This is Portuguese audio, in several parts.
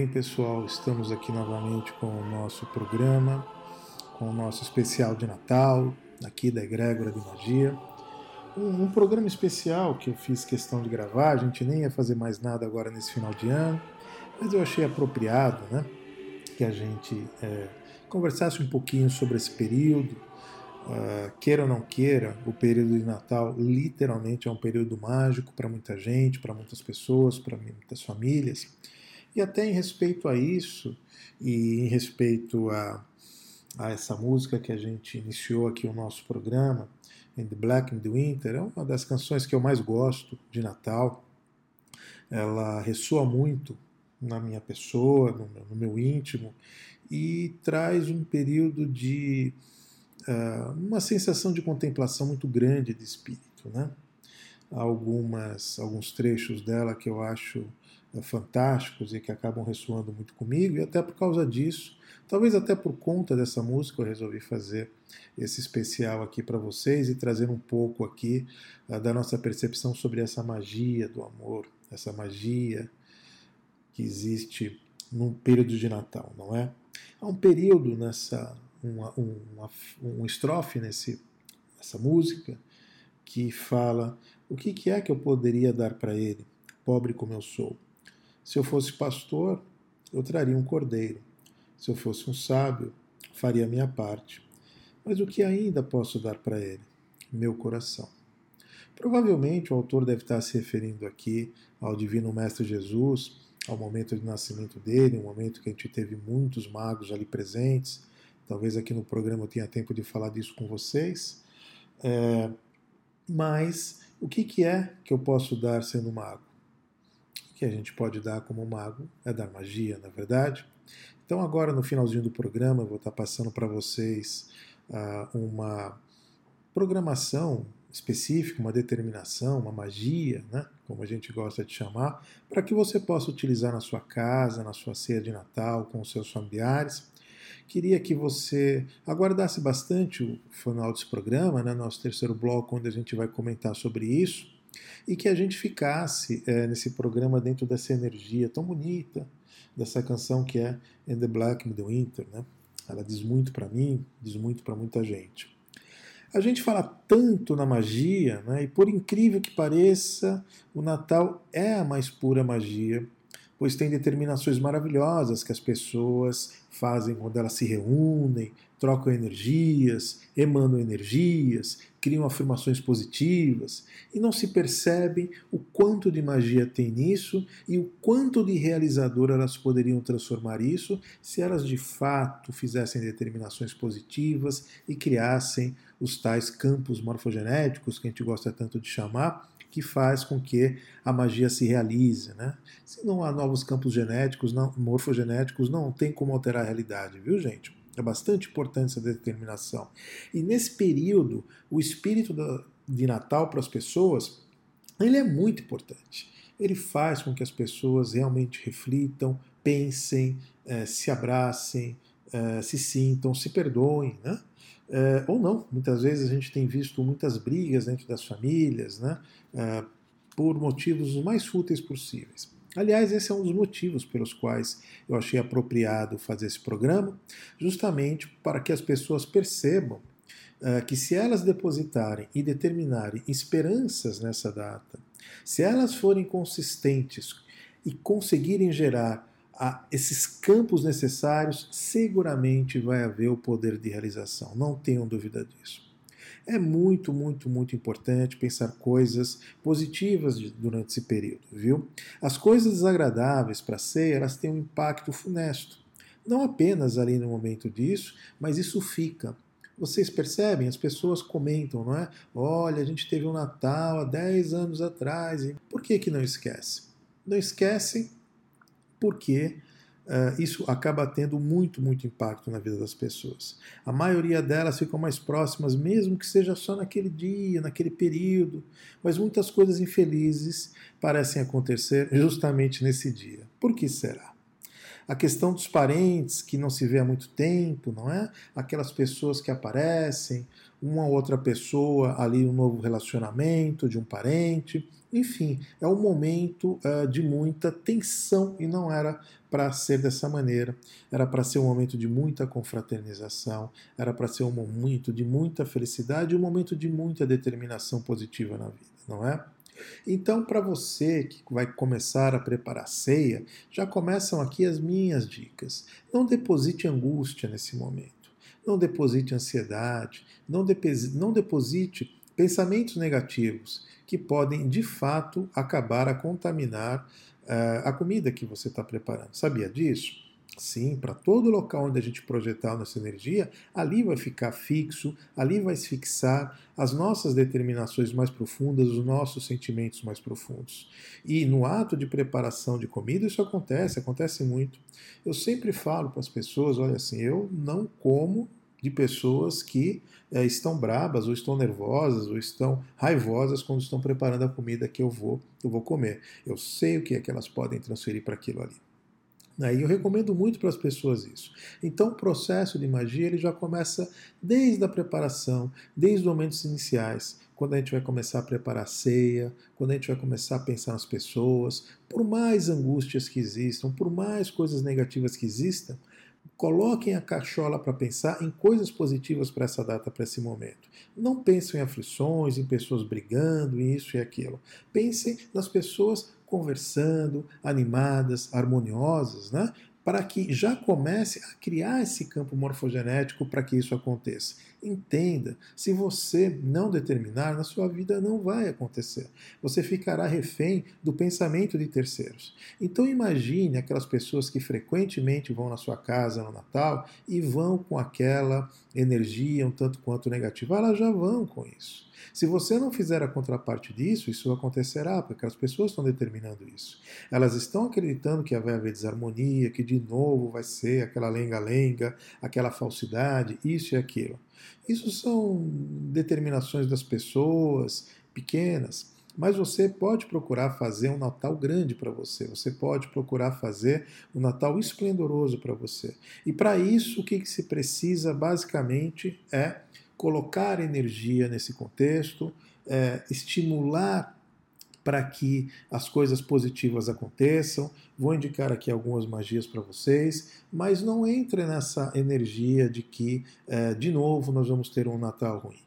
Bem, pessoal, estamos aqui novamente com o nosso programa, com o nosso especial de Natal, aqui da Egrégora de Magia. Um, um, programa especial que eu fiz questão de gravar, a gente nem ia fazer mais nada agora nesse final de ano, mas eu achei apropriado né, que a gente é, conversasse um pouquinho sobre esse período. Uh, queira ou não queira, o período de Natal literalmente é um período mágico para muita gente, para muitas pessoas, para muitas famílias. E até em respeito a isso, e em respeito a, a essa música que a gente iniciou aqui o nosso programa, In the Black in the Winter, é uma das canções que eu mais gosto de Natal. Ela ressoa muito na minha pessoa, no meu, no meu íntimo, e traz um período de uh, uma sensação de contemplação muito grande de espírito, né? Algumas, alguns trechos dela que eu acho fantásticos e que acabam ressoando muito comigo, e até por causa disso, talvez até por conta dessa música, eu resolvi fazer esse especial aqui para vocês e trazer um pouco aqui uh, da nossa percepção sobre essa magia do amor, essa magia que existe no período de Natal, não é? Há um período nessa, uma, uma, um estrofe nesse, nessa música que fala o que, que é que eu poderia dar para ele, pobre como eu sou. Se eu fosse pastor, eu traria um cordeiro. Se eu fosse um sábio, faria a minha parte. Mas o que ainda posso dar para ele? Meu coração. Provavelmente o autor deve estar se referindo aqui ao Divino Mestre Jesus, ao momento de nascimento dele, um momento que a gente teve muitos magos ali presentes. Talvez aqui no programa eu tenha tempo de falar disso com vocês. É, mas o que, que é que eu posso dar sendo mago? Que a gente pode dar como mago é dar magia, na é verdade? Então, agora no finalzinho do programa, eu vou estar passando para vocês uh, uma programação específica, uma determinação, uma magia, né, como a gente gosta de chamar, para que você possa utilizar na sua casa, na sua ceia de Natal, com os seus familiares. Queria que você aguardasse bastante o final desse programa, né, nosso terceiro bloco, onde a gente vai comentar sobre isso, e que a gente ficasse é, nesse programa dentro dessa energia tão bonita, dessa canção que é In the Black the Winter. Né? Ela diz muito para mim, diz muito para muita gente. A gente fala tanto na magia, né? e por incrível que pareça, o Natal é a mais pura magia, pois tem determinações maravilhosas que as pessoas fazem quando elas se reúnem, trocam energias, emanam energias, criam afirmações positivas e não se percebem o quanto de magia tem nisso e o quanto de realizador elas poderiam transformar isso se elas de fato fizessem determinações positivas e criassem os tais campos morfogenéticos que a gente gosta tanto de chamar, que faz com que a magia se realize. Né? Se não há novos campos genéticos, não, morfogenéticos, não tem como alterar a realidade, viu, gente? É bastante importante essa determinação. E nesse período, o espírito de Natal para as pessoas, ele é muito importante. Ele faz com que as pessoas realmente reflitam, pensem, eh, se abracem, eh, se sintam, se perdoem, né? É, ou não. Muitas vezes a gente tem visto muitas brigas dentro das famílias, né, por motivos os mais fúteis possíveis. Aliás, esse é um dos motivos pelos quais eu achei apropriado fazer esse programa, justamente para que as pessoas percebam é, que se elas depositarem e determinarem esperanças nessa data, se elas forem consistentes e conseguirem gerar a esses campos necessários, seguramente vai haver o poder de realização, não tenham dúvida disso. É muito, muito, muito importante pensar coisas positivas durante esse período, viu? As coisas desagradáveis para a ceia, elas têm um impacto funesto. Não apenas ali no momento disso, mas isso fica. Vocês percebem? As pessoas comentam, não é? Olha, a gente teve um Natal há 10 anos atrás. E por que, que não esquece? Não esquecem porque isso acaba tendo muito, muito impacto na vida das pessoas. A maioria delas ficam mais próximas, mesmo que seja só naquele dia, naquele período, mas muitas coisas infelizes parecem acontecer justamente nesse dia. Por que será? A questão dos parentes que não se vê há muito tempo, não é? Aquelas pessoas que aparecem, uma outra pessoa ali, um novo relacionamento de um parente. Enfim, é um momento uh, de muita tensão e não era para ser dessa maneira. Era para ser um momento de muita confraternização, era para ser um momento de muita felicidade, um momento de muita determinação positiva na vida, não é? Então, para você que vai começar a preparar ceia, já começam aqui as minhas dicas. Não deposite angústia nesse momento. Não deposite ansiedade. Não, não deposite pensamentos negativos que podem, de fato, acabar a contaminar uh, a comida que você está preparando. Sabia disso? Sim, para todo local onde a gente projetar nossa energia, ali vai ficar fixo, ali vai se fixar as nossas determinações mais profundas, os nossos sentimentos mais profundos. E no ato de preparação de comida, isso acontece, acontece muito. Eu sempre falo para as pessoas: olha assim, eu não como de pessoas que é, estão brabas, ou estão nervosas, ou estão raivosas quando estão preparando a comida que eu vou, eu vou comer. Eu sei o que é que elas podem transferir para aquilo ali. Né? E eu recomendo muito para as pessoas isso. Então, o processo de magia ele já começa desde a preparação, desde os momentos iniciais, quando a gente vai começar a preparar a ceia, quando a gente vai começar a pensar nas pessoas, por mais angústias que existam, por mais coisas negativas que existam, Coloquem a cachola para pensar em coisas positivas para essa data, para esse momento. Não pensem em aflições, em pessoas brigando, em isso e aquilo. Pensem nas pessoas conversando, animadas, harmoniosas, né? para que já comece a criar esse campo morfogenético para que isso aconteça. Entenda, se você não determinar, na sua vida não vai acontecer. Você ficará refém do pensamento de terceiros. Então imagine aquelas pessoas que frequentemente vão na sua casa no Natal e vão com aquela energia um tanto quanto negativa. Elas já vão com isso. Se você não fizer a contraparte disso, isso acontecerá, porque as pessoas estão determinando isso. Elas estão acreditando que vai haver desarmonia, que de novo vai ser aquela lenga-lenga, aquela falsidade, isso e aquilo. Isso são determinações das pessoas pequenas. Mas você pode procurar fazer um Natal grande para você, você pode procurar fazer um Natal esplendoroso para você. E para isso, o que, que se precisa basicamente é colocar energia nesse contexto, é, estimular para que as coisas positivas aconteçam. Vou indicar aqui algumas magias para vocês, mas não entre nessa energia de que, é, de novo, nós vamos ter um Natal ruim.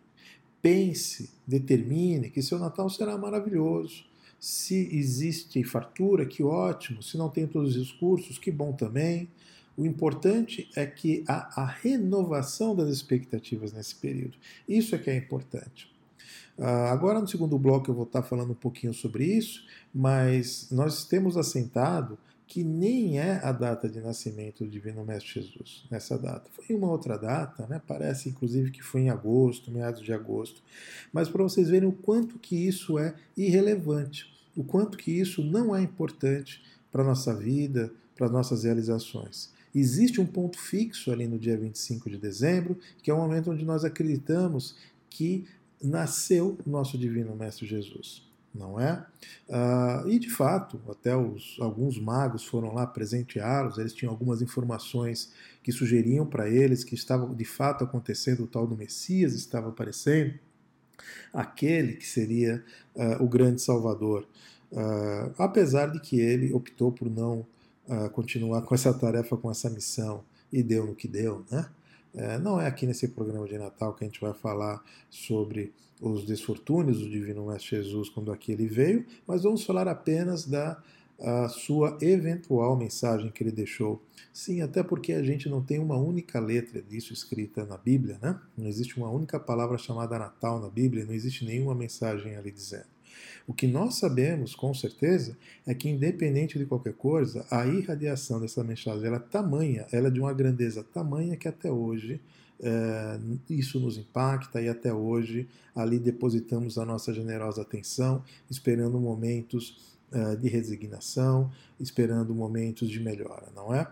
Pense, determine que seu Natal será maravilhoso. Se existe fartura, que ótimo. Se não tem todos os cursos, que bom também. O importante é que há a renovação das expectativas nesse período. Isso é que é importante. Uh, agora, no segundo bloco, eu vou estar falando um pouquinho sobre isso, mas nós temos assentado que nem é a data de nascimento do Divino Mestre Jesus, nessa data. Foi uma outra data, né? parece inclusive que foi em agosto, meados de agosto. Mas para vocês verem o quanto que isso é irrelevante, o quanto que isso não é importante para a nossa vida, para as nossas realizações. Existe um ponto fixo ali no dia 25 de dezembro, que é o momento onde nós acreditamos que nasceu nosso Divino Mestre Jesus. Não é? Uh, e de fato, até os, alguns magos foram lá presenteá-los, eles tinham algumas informações que sugeriam para eles que estava de fato acontecendo o tal do Messias, estava aparecendo, aquele que seria uh, o grande Salvador. Uh, apesar de que ele optou por não continuar com essa tarefa, com essa missão, e deu no que deu, né? É, não é aqui nesse programa de Natal que a gente vai falar sobre os desfortúnios do Divino Mestre Jesus quando aqui ele veio, mas vamos falar apenas da sua eventual mensagem que ele deixou. Sim, até porque a gente não tem uma única letra disso escrita na Bíblia, né? Não existe uma única palavra chamada Natal na Bíblia, não existe nenhuma mensagem ali dizendo. O que nós sabemos com certeza é que, independente de qualquer coisa, a irradiação dessa mensagem ela é tamanha, ela é de uma grandeza tamanha que até hoje é, isso nos impacta e até hoje ali depositamos a nossa generosa atenção, esperando momentos é, de resignação, esperando momentos de melhora, não é?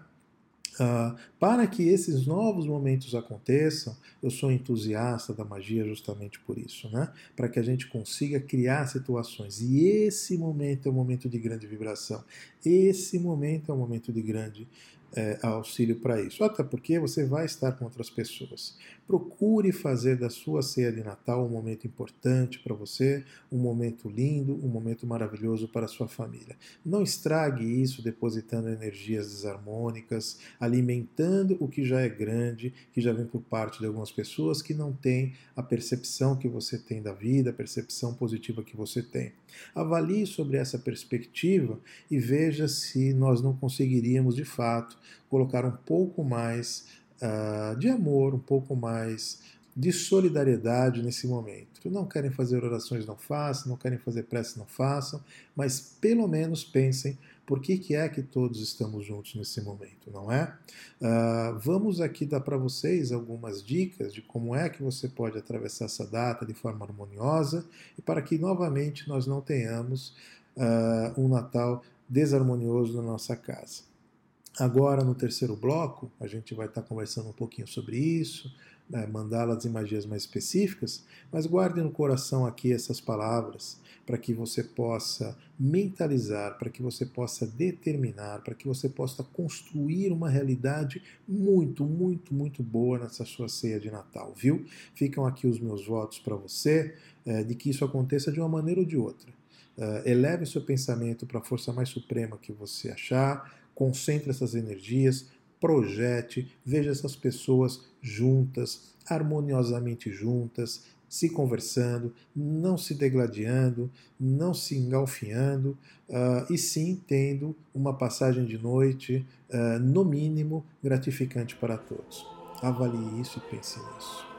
Uh, para que esses novos momentos aconteçam, eu sou entusiasta da magia justamente por isso, né? Para que a gente consiga criar situações. E esse momento é um momento de grande vibração. Esse momento é um momento de grande é, auxílio para isso. Até porque você vai estar com outras pessoas. Procure fazer da sua ceia de Natal um momento importante para você, um momento lindo, um momento maravilhoso para a sua família. Não estrague isso depositando energias desarmônicas, alimentando o que já é grande, que já vem por parte de algumas pessoas que não têm a percepção que você tem da vida, a percepção positiva que você tem. Avalie sobre essa perspectiva e veja se nós não conseguiríamos de fato colocar um pouco mais uh, de amor, um pouco mais de solidariedade nesse momento. Não querem fazer orações, não façam, não querem fazer prece, não façam, mas pelo menos pensem por que, que é que todos estamos juntos nesse momento, não é? Uh, vamos aqui dar para vocês algumas dicas de como é que você pode atravessar essa data de forma harmoniosa e para que novamente nós não tenhamos uh, um Natal desarmonioso na nossa casa. Agora, no terceiro bloco, a gente vai estar conversando um pouquinho sobre isso, né, mandá-las em magias mais específicas, mas guarde no coração aqui essas palavras para que você possa mentalizar, para que você possa determinar, para que você possa construir uma realidade muito, muito, muito boa nessa sua ceia de Natal, viu? Ficam aqui os meus votos para você é, de que isso aconteça de uma maneira ou de outra. Uh, eleve seu pensamento para a força mais suprema que você achar, concentre essas energias, projete, veja essas pessoas juntas, harmoniosamente juntas, se conversando, não se degladiando, não se engalfinhando, uh, e sim tendo uma passagem de noite, uh, no mínimo, gratificante para todos. Avalie isso e pense nisso.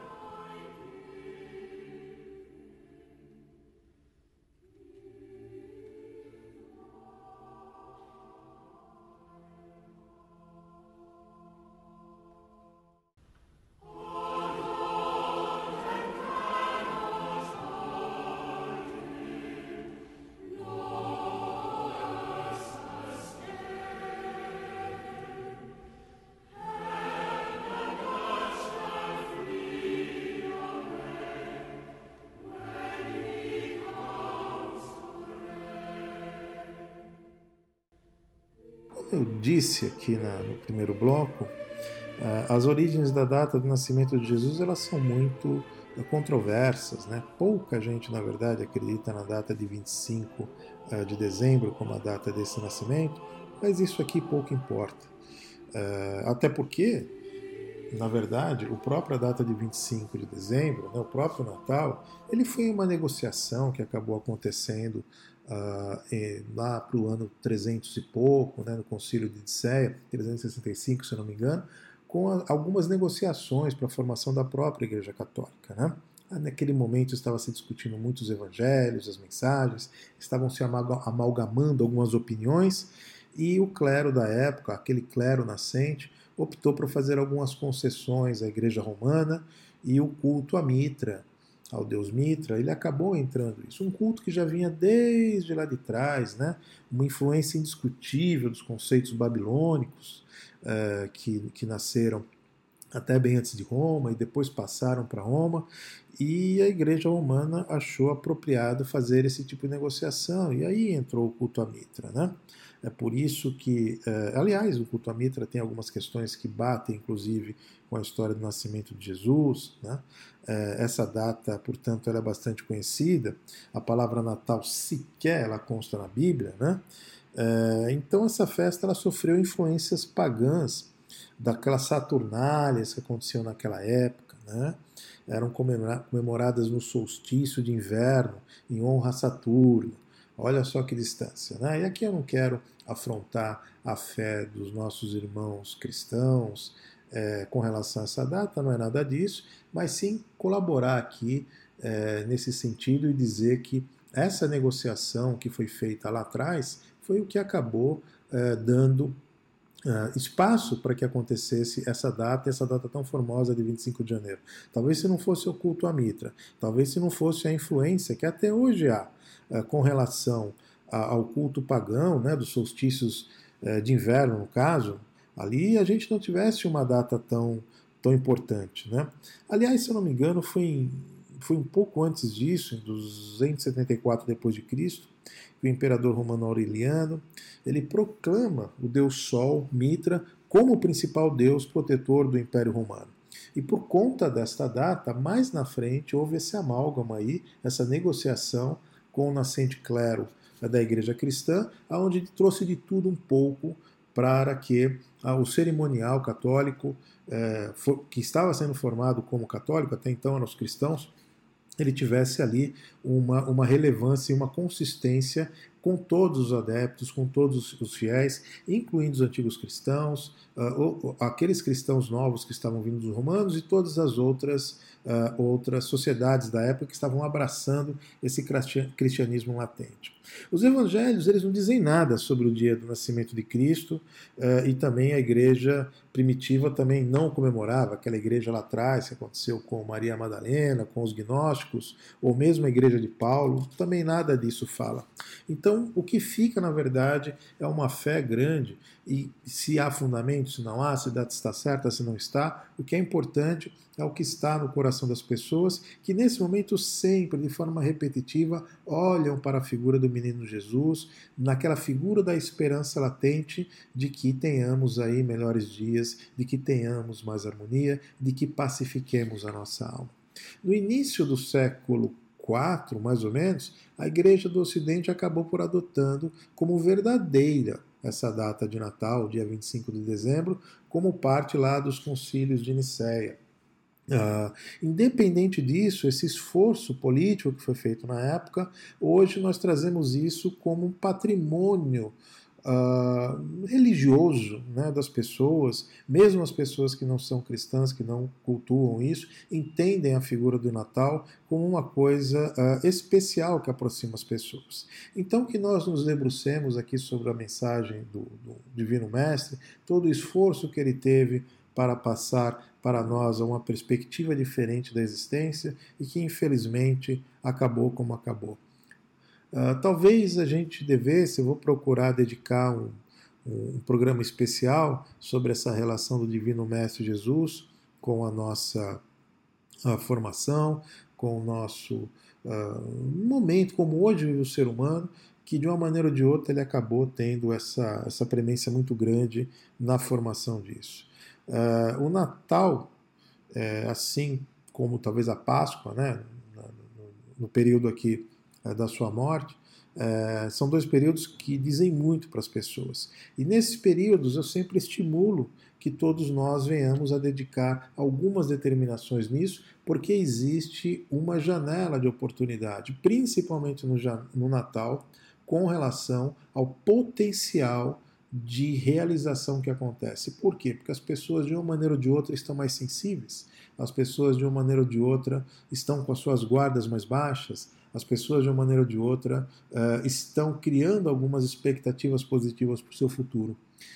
Disse aqui na, no primeiro bloco, uh, as origens da data do nascimento de Jesus elas são muito uh, controversas. Né? Pouca gente, na verdade, acredita na data de 25 uh, eh, de dezembro como a data desse nascimento, mas isso aqui pouco importa. até porque, na verdade, o própria data de 25 de dezembro, né, o próprio Natal, ele foi uma negociação que acabou acontecendo Uh, lá para o ano 300 e pouco, né, no Concílio de Dicéia, 365, se não me engano, com a, algumas negociações para a formação da própria Igreja Católica. Né? Ah, naquele momento estava se discutindo muitos evangelhos, as mensagens, estavam se amalgamando algumas opiniões, e o clero da época, aquele clero nascente, optou por fazer algumas concessões à Igreja Romana e o culto à Mitra, ao deus Mitra, ele acabou entrando isso. Um culto que já vinha desde lá de trás, né? uma influência indiscutível dos conceitos babilônicos uh, que, que nasceram até bem antes de Roma e depois passaram para Roma, e a igreja romana achou apropriado fazer esse tipo de negociação, e aí entrou o culto a Mitra. Né? É por isso que, é, aliás, o culto a Mitra tem algumas questões que batem, inclusive, com a história do nascimento de Jesus. Né? É, essa data, portanto, ela é bastante conhecida. A palavra Natal sequer ela consta na Bíblia. Né? É, então, essa festa ela sofreu influências pagãs daquelas saturnálias que aconteciam naquela época. Né? Eram comemoradas no solstício de inverno, em honra a Saturno. Olha só que distância. Né? E aqui eu não quero afrontar a fé dos nossos irmãos cristãos é, com relação a essa data, não é nada disso, mas sim colaborar aqui é, nesse sentido e dizer que essa negociação que foi feita lá atrás foi o que acabou é, dando Uh, espaço para que acontecesse essa data, essa data tão formosa de 25 de janeiro. Talvez se não fosse o culto à Mitra, talvez se não fosse a influência que até hoje há uh, com relação ao culto pagão, né, dos solstícios eh, de inverno, no caso, ali a gente não tivesse uma data tão, tão importante. Né? Aliás, se eu não me engano, foi, em, foi um pouco antes disso, em 274 depois de Cristo, que o imperador romano Aureliano ele proclama o deus Sol, Mitra, como o principal deus protetor do Império Romano. E por conta desta data, mais na frente, houve esse amálgama aí, essa negociação com o nascente clero da igreja cristã, onde trouxe de tudo um pouco para que o cerimonial católico, eh, que estava sendo formado como católico, até então eram os cristãos, ele tivesse ali uma, uma relevância e uma consistência com todos os adeptos, com todos os fiéis, incluindo os antigos cristãos, uh, aqueles cristãos novos que estavam vindo dos romanos e todas as outras, uh, outras sociedades da época que estavam abraçando esse cristianismo latente. Os evangelhos eles não dizem nada sobre o dia do nascimento de Cristo uh, e também a igreja primitiva também não comemorava, aquela igreja lá atrás que aconteceu com Maria Madalena, com os gnósticos, ou mesmo a igreja de Paulo, também nada disso fala. Então, o que fica, na verdade, é uma fé grande, e se há fundamento, se não há, se a data está certa, se não está, o que é importante é o que está no coração das pessoas, que nesse momento sempre, de forma repetitiva, olham para a figura do menino Jesus, naquela figura da esperança latente de que tenhamos aí melhores dias, de que tenhamos mais harmonia, de que pacifiquemos a nossa alma. No início do século IV, mais ou menos, a Igreja do Ocidente acabou por adotando como verdadeira essa data de Natal, dia 25 de dezembro, como parte lá dos concílios de Nicéia. Uh, independente disso, esse esforço político que foi feito na época, hoje nós trazemos isso como um patrimônio uh, religioso né, das pessoas, mesmo as pessoas que não são cristãs, que não cultuam isso, entendem a figura do Natal como uma coisa uh, especial que aproxima as pessoas. Então, que nós nos debrucemos aqui sobre a mensagem do, do Divino Mestre, todo o esforço que ele teve para passar para nós uma perspectiva diferente da existência e que infelizmente acabou como acabou. Uh, talvez a gente devesse, eu vou procurar dedicar um, um programa especial sobre essa relação do Divino Mestre Jesus com a nossa a formação, com o nosso uh, momento, como hoje o ser humano, que de uma maneira ou de outra ele acabou tendo essa, essa premência muito grande na formação disso. Uh, o Natal, é, assim como talvez a Páscoa, né, no período aqui é, da sua morte, é, são dois períodos que dizem muito para as pessoas. E nesses períodos eu sempre estimulo que todos nós venhamos a dedicar algumas determinações nisso, porque existe uma janela de oportunidade, principalmente no, no Natal, com relação ao potencial de realização que acontece. Por quê? Porque as pessoas, de uma maneira ou de outra, estão mais sensíveis, as pessoas, de uma maneira ou de outra, estão com as suas guardas mais baixas, as pessoas, de uma maneira ou de outra, uh, estão criando algumas expectativas positivas para o seu futuro.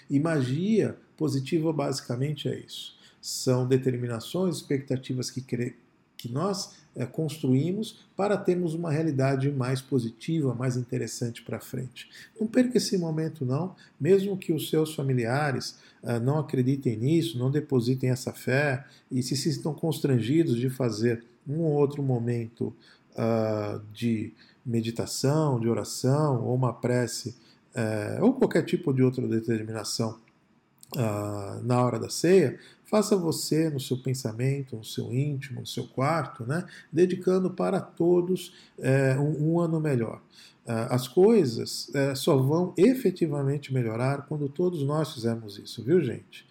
E magia positiva, basicamente, é isso. São determinações, expectativas que, que nós é, construímos para termos uma realidade mais positiva, mais interessante para frente. Não perca esse momento, não, mesmo que os seus familiares uh, não acreditem nisso, não depositem essa fé e se sintam constrangidos de fazer um ou outro momento uh, de meditação, de oração, ou uma prece, uh, ou qualquer tipo de outra determinação uh, na hora da ceia, faça você no seu pensamento, no seu íntimo, no seu quarto, né, dedicando para todos uh, um, um, ano melhor. Uh, as coisas só vão efetivamente melhorar quando todos nós fizermos isso, viu, gente?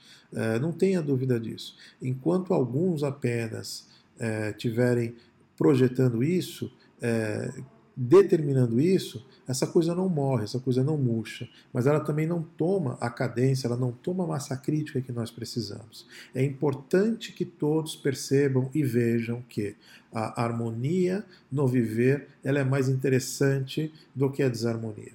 não tenha dúvida disso. Enquanto alguns apenas tiverem projetando isso, é, determinando isso, essa coisa não morre, essa coisa não murcha, mas ela também não toma a cadência, ela não toma a massa crítica que nós precisamos. É importante que todos percebam e vejam que a harmonia no viver ela é mais interessante do que a desarmonia.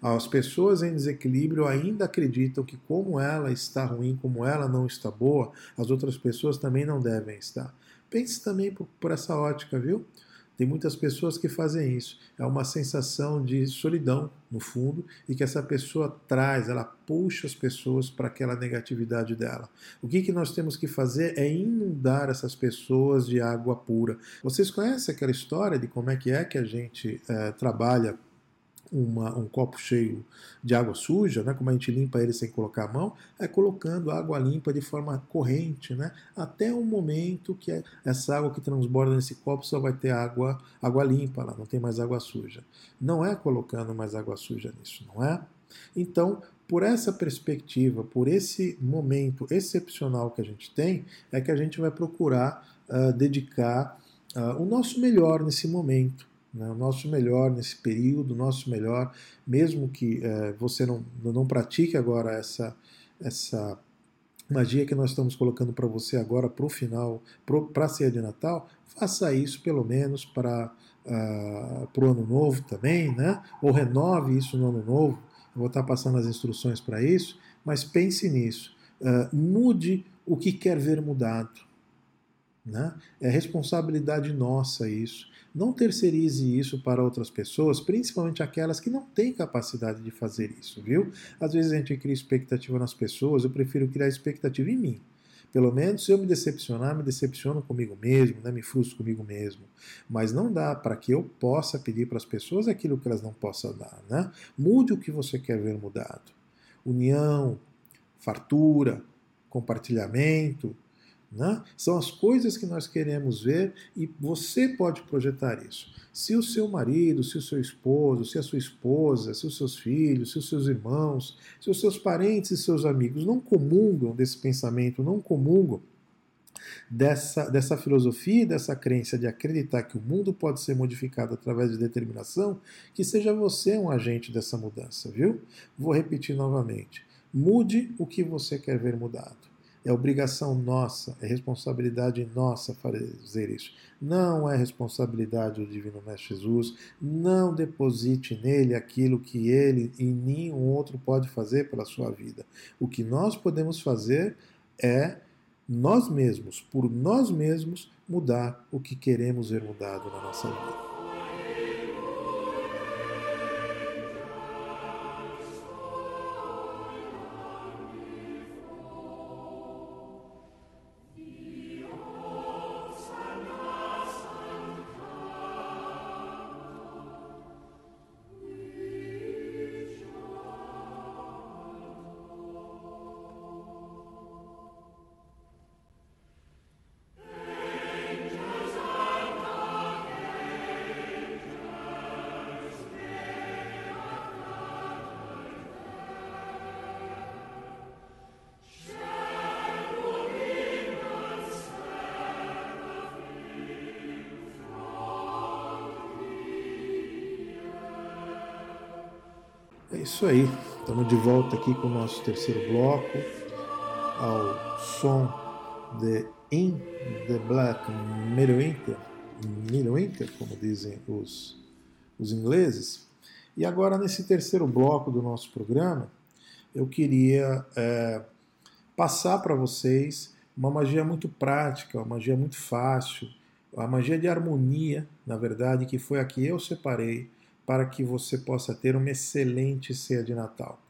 As pessoas em desequilíbrio ainda acreditam que, como ela está ruim, como ela não está boa, as outras pessoas também não devem estar. Pense também por, por essa ótica, viu? Tem muitas pessoas que fazem isso. É uma sensação de solidão, no fundo, e que essa pessoa traz, ela puxa as pessoas para aquela negatividade dela. O que, que nós temos que fazer é inundar essas pessoas de água pura. Vocês conhecem aquela história de como é que é que a gente é, trabalha uma, um copo cheio de água suja, né, como a gente limpa ele sem colocar a mão, é colocando água limpa de forma corrente, né, até o momento que é essa água que transborda nesse copo só vai ter água, água limpa lá, não tem mais água suja. Não é colocando mais água suja nisso, não é? Então, por essa perspectiva, por esse momento excepcional que a gente tem, é que a gente vai procurar uh, dedicar uh, o nosso melhor nesse momento né, o nosso melhor nesse período, o nosso melhor, mesmo que é, você não, não pratique agora essa, essa magia que nós estamos colocando para você agora para o final, para a ceia de Natal, faça isso pelo menos para uh, ah, o ano novo também, né? ou renove isso no ano novo. Eu vou estar passando as instruções para isso, mas pense nisso. Uh, mude o que quer ver mudado. Né? É responsabilidade nossa isso. Não terceirize isso para outras pessoas, principalmente aquelas que não têm capacidade de fazer isso, viu? Às vezes a gente cria expectativa nas pessoas, eu prefiro criar expectativa em mim. Pelo menos se eu me decepcionar, me decepciono comigo mesmo, né? me frustro comigo mesmo. Mas não dá para que eu possa pedir para as pessoas aquilo que elas não possam dar. Né? Mude o que você quer ver mudado. União, fartura, compartilhamento, né? São as coisas que nós queremos ver e você pode projetar isso. Se o seu marido, se o seu esposo, se a sua esposa, se os seus filhos, se os seus irmãos, se os seus parentes e seus amigos não comungam desse pensamento, não comungam dessa, dessa filosofia, dessa crença de acreditar que o mundo pode ser modificado através de determinação, que seja você um agente dessa mudança, viu? Vou repetir novamente. Mude o que você quer ver mudado. É obrigação nossa, é responsabilidade nossa fazer isso. Não é responsabilidade do Divino Mestre Jesus. Não deposite nele aquilo que ele e nenhum outro pode fazer pela sua vida. O que nós podemos fazer é nós mesmos, por nós mesmos, mudar o que queremos ver mudado na nossa vida. Isso aí, estamos de volta aqui com o nosso terceiro bloco, ao som de In the Black Midwinter, Midwinter, como dizem os, os ingleses. E agora, nesse terceiro bloco do nosso programa, eu queria é, passar para vocês uma magia muito prática, uma magia muito fácil, a magia de harmonia, na verdade, que foi a que eu separei para que você possa ter uma excelente ceia de Natal.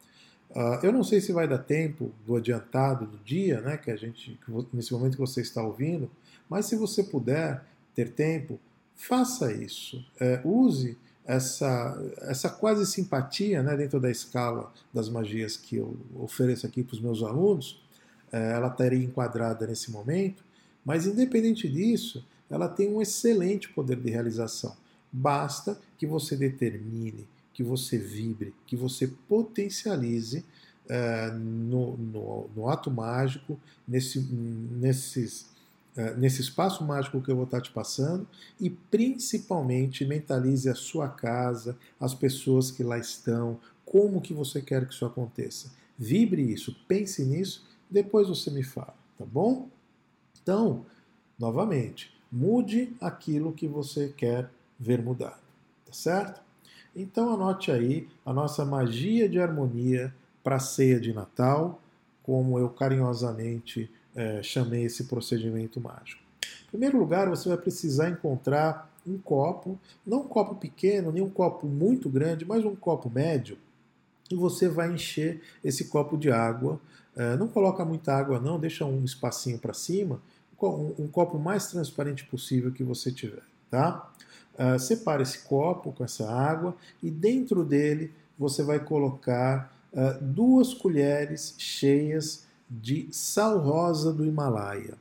Uh, eu não sei se vai dar tempo do adiantado do dia, né, que a gente nesse momento que você está ouvindo, mas se você puder ter tempo, faça isso. É, use essa, essa quase simpatia né, dentro da escala das magias que eu ofereço aqui para os meus alunos. É, ela estaria enquadrada nesse momento, mas independente disso, ela tem um excelente poder de realização. Basta que você determine, que você vibre, que você potencialize uh, no, no, no, ato mágico, nesse, nesses, uh, nesse espaço mágico que eu vou estar te passando e principalmente mentalize a sua casa, as pessoas que lá estão, como que você quer que isso aconteça. Vibre isso, pense nisso, depois você me fala, tá bom? Então, novamente, mude aquilo que você quer ver mudado. Tá certo? Então anote aí a nossa magia de harmonia para a ceia de Natal, como eu carinhosamente é, chamei esse procedimento mágico. Em primeiro lugar, você vai precisar encontrar um copo, não um copo pequeno, nem um copo muito grande, mas um copo médio, e você vai encher esse copo de água. É, não coloca muita água, não, deixa um espacinho para cima, um, um copo mais transparente possível que você tiver, tá? Uh, separa esse copo com essa água e dentro dele você vai colocar uh, duas colheres cheias de sal rosa do Himalaia.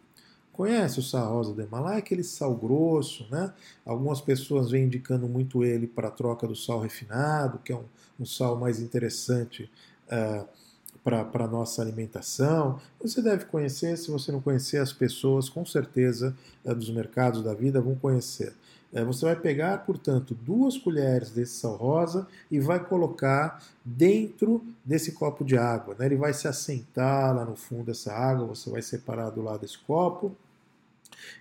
Conhece o sal rosa do Himalaia? Aquele sal grosso, né? Algumas pessoas vêm indicando muito ele para a troca do sal refinado, que é um, um sal mais interessante uh, para a nossa alimentação. Você deve conhecer, se você não conhecer, as pessoas com certeza uh, dos mercados da vida vão conhecer. Uh, você vai pegar, portanto, duas colheres desse sal rosa e vai colocar dentro desse copo de água. Né? Ele vai se assentar lá no fundo dessa água, você vai separar do lado desse copo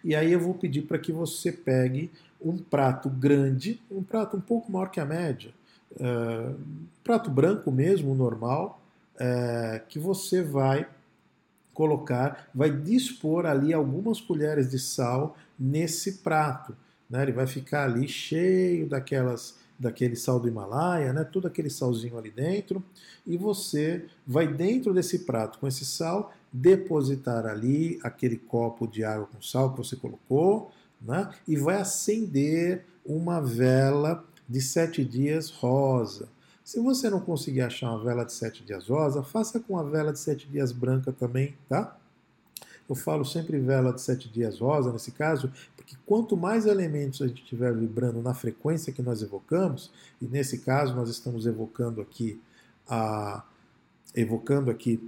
e aí eu vou pedir para que você pegue um prato grande, um prato um pouco maior que a média, uh, prato branco mesmo, normal, uh, que você vai colocar, vai dispor ali algumas colheres de sal nesse prato. Né? Ele vai ficar ali cheio daquelas daquele sal do Himalaia, né? Tudo aquele salzinho ali dentro, e você vai dentro desse prato com esse sal depositar ali aquele copo de água com sal que você colocou, né? E vai acender uma vela de sete dias rosa. Se você não conseguir achar uma vela de sete dias rosa, faça com a vela de sete dias branca também, tá? Eu falo sempre vela de sete dias rosa nesse caso, porque quanto mais elementos a gente tiver vibrando na frequência que nós evocamos, e nesse caso nós estamos evocando aqui a evocando aqui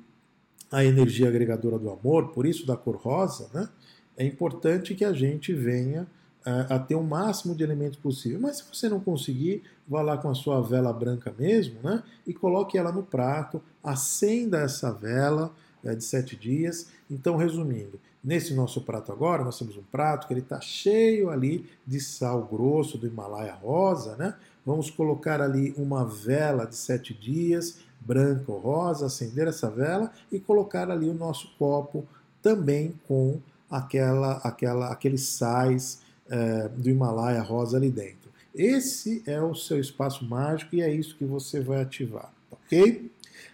a energia agregadora do amor, por isso da cor rosa, né? É importante que a gente venha uh, a ter o máximo de elementos possível. Mas se você não conseguir, vá lá com a sua vela branca mesmo, né? E coloque ela no prato, acenda essa vela uh, de sete dias. Então, resumindo, nesse nosso prato agora, nós temos um prato que ele está cheio ali de sal grosso do Himalaia rosa, né? Vamos colocar ali uma vela de sete dias branca ou rosa, acender essa vela e colocar ali o nosso copo também com aquela, aquela, aqueles sais é, do Himalaia rosa ali dentro. Esse é o seu espaço mágico e é isso que você vai ativar, ok?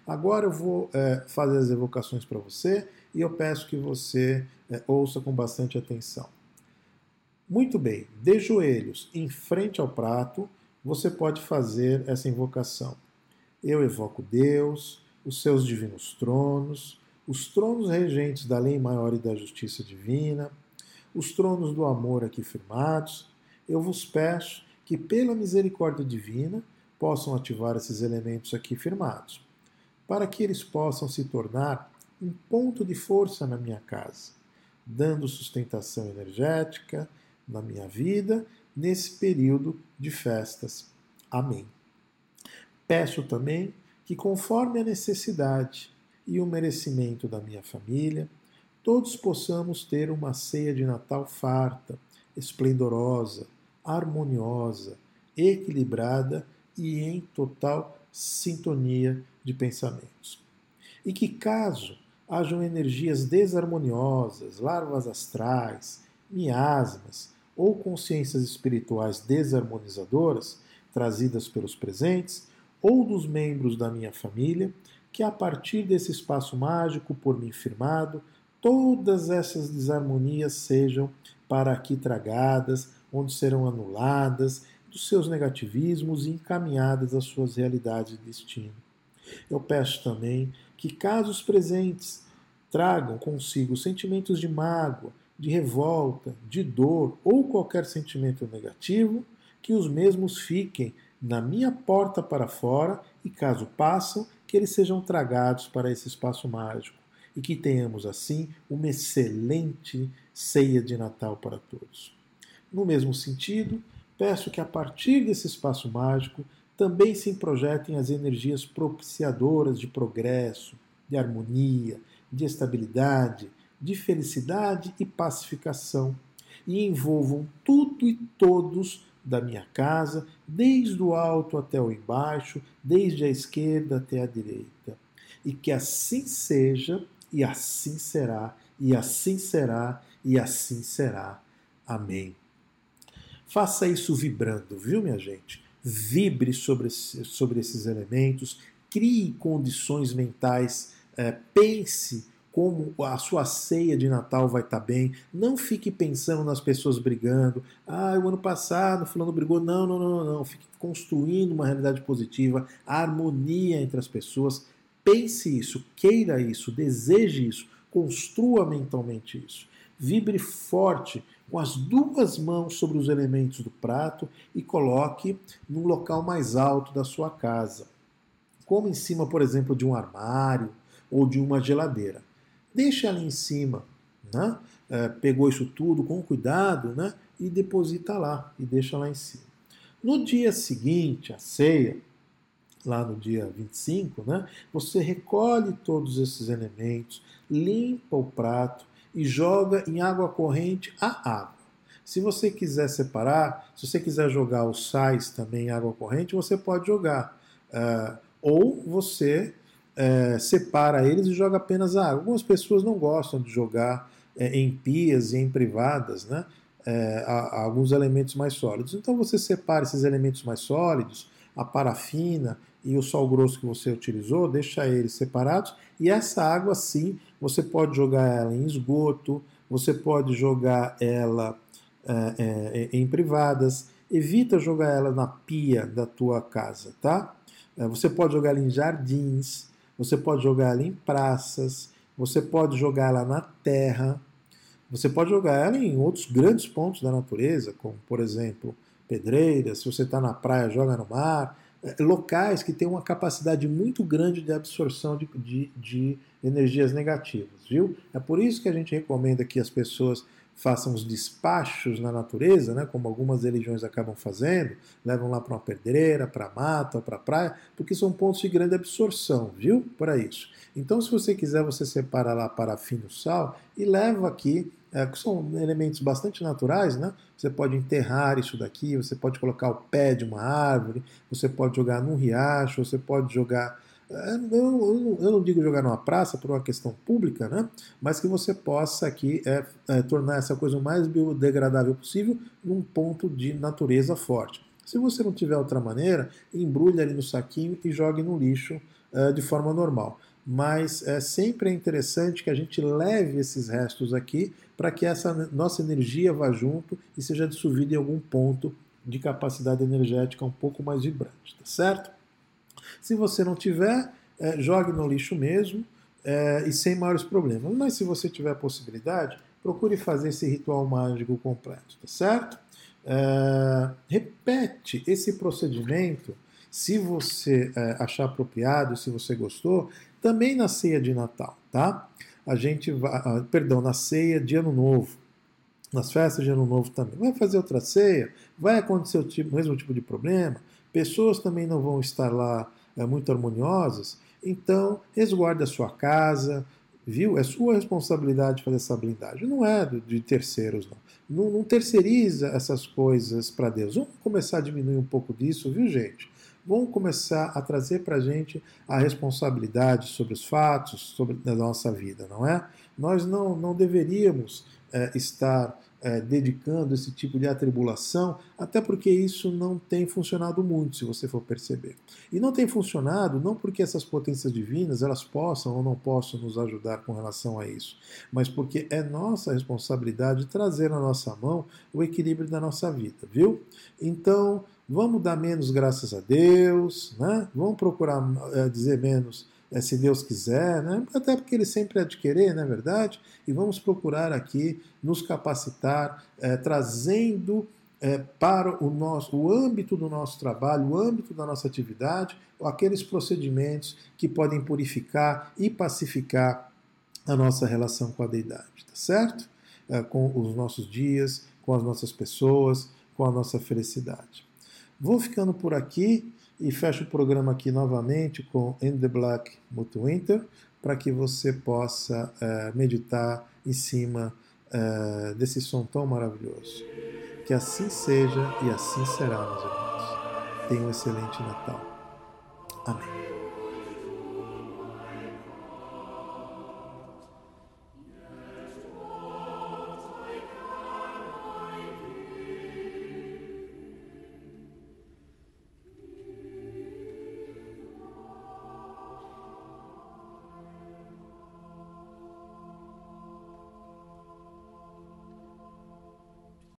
Agora eu vou é, fazer as evocações para você e eu peço que você é, ouça com bastante atenção. Muito bem, de joelhos em frente ao prato, você pode fazer essa invocação. Eu evoco Deus, os seus divinos tronos, os tronos regentes da lei maior e da justiça divina, os tronos do amor aqui firmados. Eu vos peço que, pela misericórdia divina, possam ativar esses elementos aqui firmados, para que eles possam se tornar um ponto de força na minha casa, dando sustentação energética na minha vida nesse período de festas. Amém. Peço também que, conforme a necessidade e o merecimento da minha família, todos possamos ter uma ceia de Natal farta, esplendorosa, harmoniosa, equilibrada e em total sintonia de pensamentos. E que, caso hajam energias desarmoniosas, larvas astrais, miasmas ou consciências espirituais desarmonizadoras trazidas pelos presentes, ou dos membros da minha família, que a partir desse espaço mágico por mim firmado, todas essas desarmonias sejam para aqui tragadas, onde serão anuladas dos seus negativismos e encaminhadas às suas realidades de destino. Eu peço também que casos presentes tragam consigo sentimentos de mágoa, de revolta, de dor ou qualquer sentimento negativo, que os mesmos fiquem na minha porta para fora e, caso passam, que eles sejam tragados para esse espaço mágico e que tenhamos, assim, uma excelente ceia de Natal para todos. No mesmo sentido, peço que a partir desse espaço mágico também se projetem as energias propiciadoras de progresso, de harmonia, de estabilidade, de felicidade e pacificação, e envolvam tudo e todos da minha casa, desde o alto até o embaixo, desde a esquerda até a direita. E que assim seja, e assim será, e assim será, e assim será. Amém. Faça isso vibrando, viu, minha gente? Vibre sobre, sobre esses elementos, crie condições mentais, é, pense como a sua ceia de Natal vai estar tá bem. Não fique pensando nas pessoas brigando. Ah, o ano passado fulano brigou. Não, não, não, não. Fique construindo uma realidade positiva, harmonia entre as pessoas. Pense isso, queira isso, deseje isso, construa mentalmente isso. Vibre forte com as duas mãos sobre os elementos do prato e coloque no local mais alto da sua casa, como em cima, por exemplo, de um armário ou de uma geladeira. Deixa ela em cima, né? É, pegou isso tudo com cuidado, né? E deposita lá e deixa lá em cima. No dia seguinte, a ceia, lá no dia 25, né? Você recolhe todos esses elementos, limpa o prato e joga em água corrente a água. Se você quiser separar, se você quiser jogar os sais também em água corrente, você pode jogar. Uh, ou você uh, separa eles e joga apenas a água. Algumas pessoas não gostam de jogar uh, em pias e em privadas, né? alguns elementos mais sólidos. Então você separa esses elementos mais sólidos, a parafina e o sal grosso que você utilizou, deixa eles separados. E essa água sim, você pode jogar ela em esgoto, você pode jogar ela é, é, em privadas, evita jogar ela na pia da tua casa, tá? É, você pode jogar ela em jardins, você pode jogar ela em praças, você pode jogar ela na terra, você pode jogar ela em outros grandes pontos da natureza, como por exemplo pedreiras, se você está na praia, joga no mar, locais que têm uma capacidade muito grande de absorção de, de, de, energias negativas, viu? É por isso que a gente recomenda que as pessoas façam os despachos na natureza, né, como algumas religiões acabam fazendo, levam lá para uma pedreira, para a mata, para a praia, porque são pontos de grande absorção, viu? Para isso. Então, se você quiser, você separa lá parafina sal e leva aqui é, que são elementos bastante naturais, né? Você pode enterrar isso daqui, você pode colocar o pé de uma árvore, você pode jogar num riacho, você pode jogar. É, eu, eu, eu não digo jogar numa praça por uma questão pública, né? Mas que você possa aqui é, é, tornar essa coisa o mais biodegradável possível num ponto de natureza forte. Se você não tiver outra maneira, embrulhe ali no saquinho e jogue no lixo é, de forma normal mas é sempre é interessante que a gente leve esses restos aqui para que essa nossa energia vá junto e seja dissolvida em algum ponto de capacidade energética um pouco mais vibrante, tá certo? Se você não tiver, é, jogue no lixo mesmo é, e sem maiores problemas. Mas se você tiver a possibilidade, procure fazer esse ritual mágico completo, tá certo? É, repete esse procedimento se você é, achar apropriado, se você gostou, também na ceia de Natal, tá? A gente vai, perdão, na ceia de Ano Novo, nas festas de Ano Novo também. Vai fazer outra ceia, vai acontecer o, tipo, mesmo tipo de problema, pessoas também não vão estar lá é, muito harmoniosas, então resguarde a sua casa, viu? É sua responsabilidade fazer essa blindagem, não é de terceiros, não. Não, não terceiriza essas coisas para Deus. Vamos começar a diminuir um pouco disso, viu, gente? vão começar a trazer para a gente a responsabilidade sobre os fatos, sobre a nossa vida, não é? Nós não, não deveríamos é, estar é, dedicando esse tipo de atribulação, até porque isso não tem funcionado muito, se você for perceber. E não tem funcionado não porque essas potências divinas elas possam ou não possam nos ajudar com relação a isso, mas porque é nossa responsabilidade trazer na nossa mão o equilíbrio da nossa vida, viu? Então, vamos dar menos graças a Deus, né? vamos procurar é, dizer menos é, se Deus quiser, né? até porque Ele sempre é de querer, não é verdade? E vamos procurar aqui nos capacitar, é, trazendo é, para o, nosso, o âmbito do nosso trabalho, o âmbito da nossa atividade, aqueles procedimentos que podem purificar e pacificar a nossa relação com a deidade, tá certo? É, com os nossos dias, com as nossas pessoas, com a nossa felicidade. Vou ficando por aqui e fecho o programa aqui novamente com In the Black Mutwinter para que você possa uh, meditar em cima uh, desse som tão maravilhoso. Que assim seja e assim será, meus irmãos. Tenha um excelente Natal. Amém.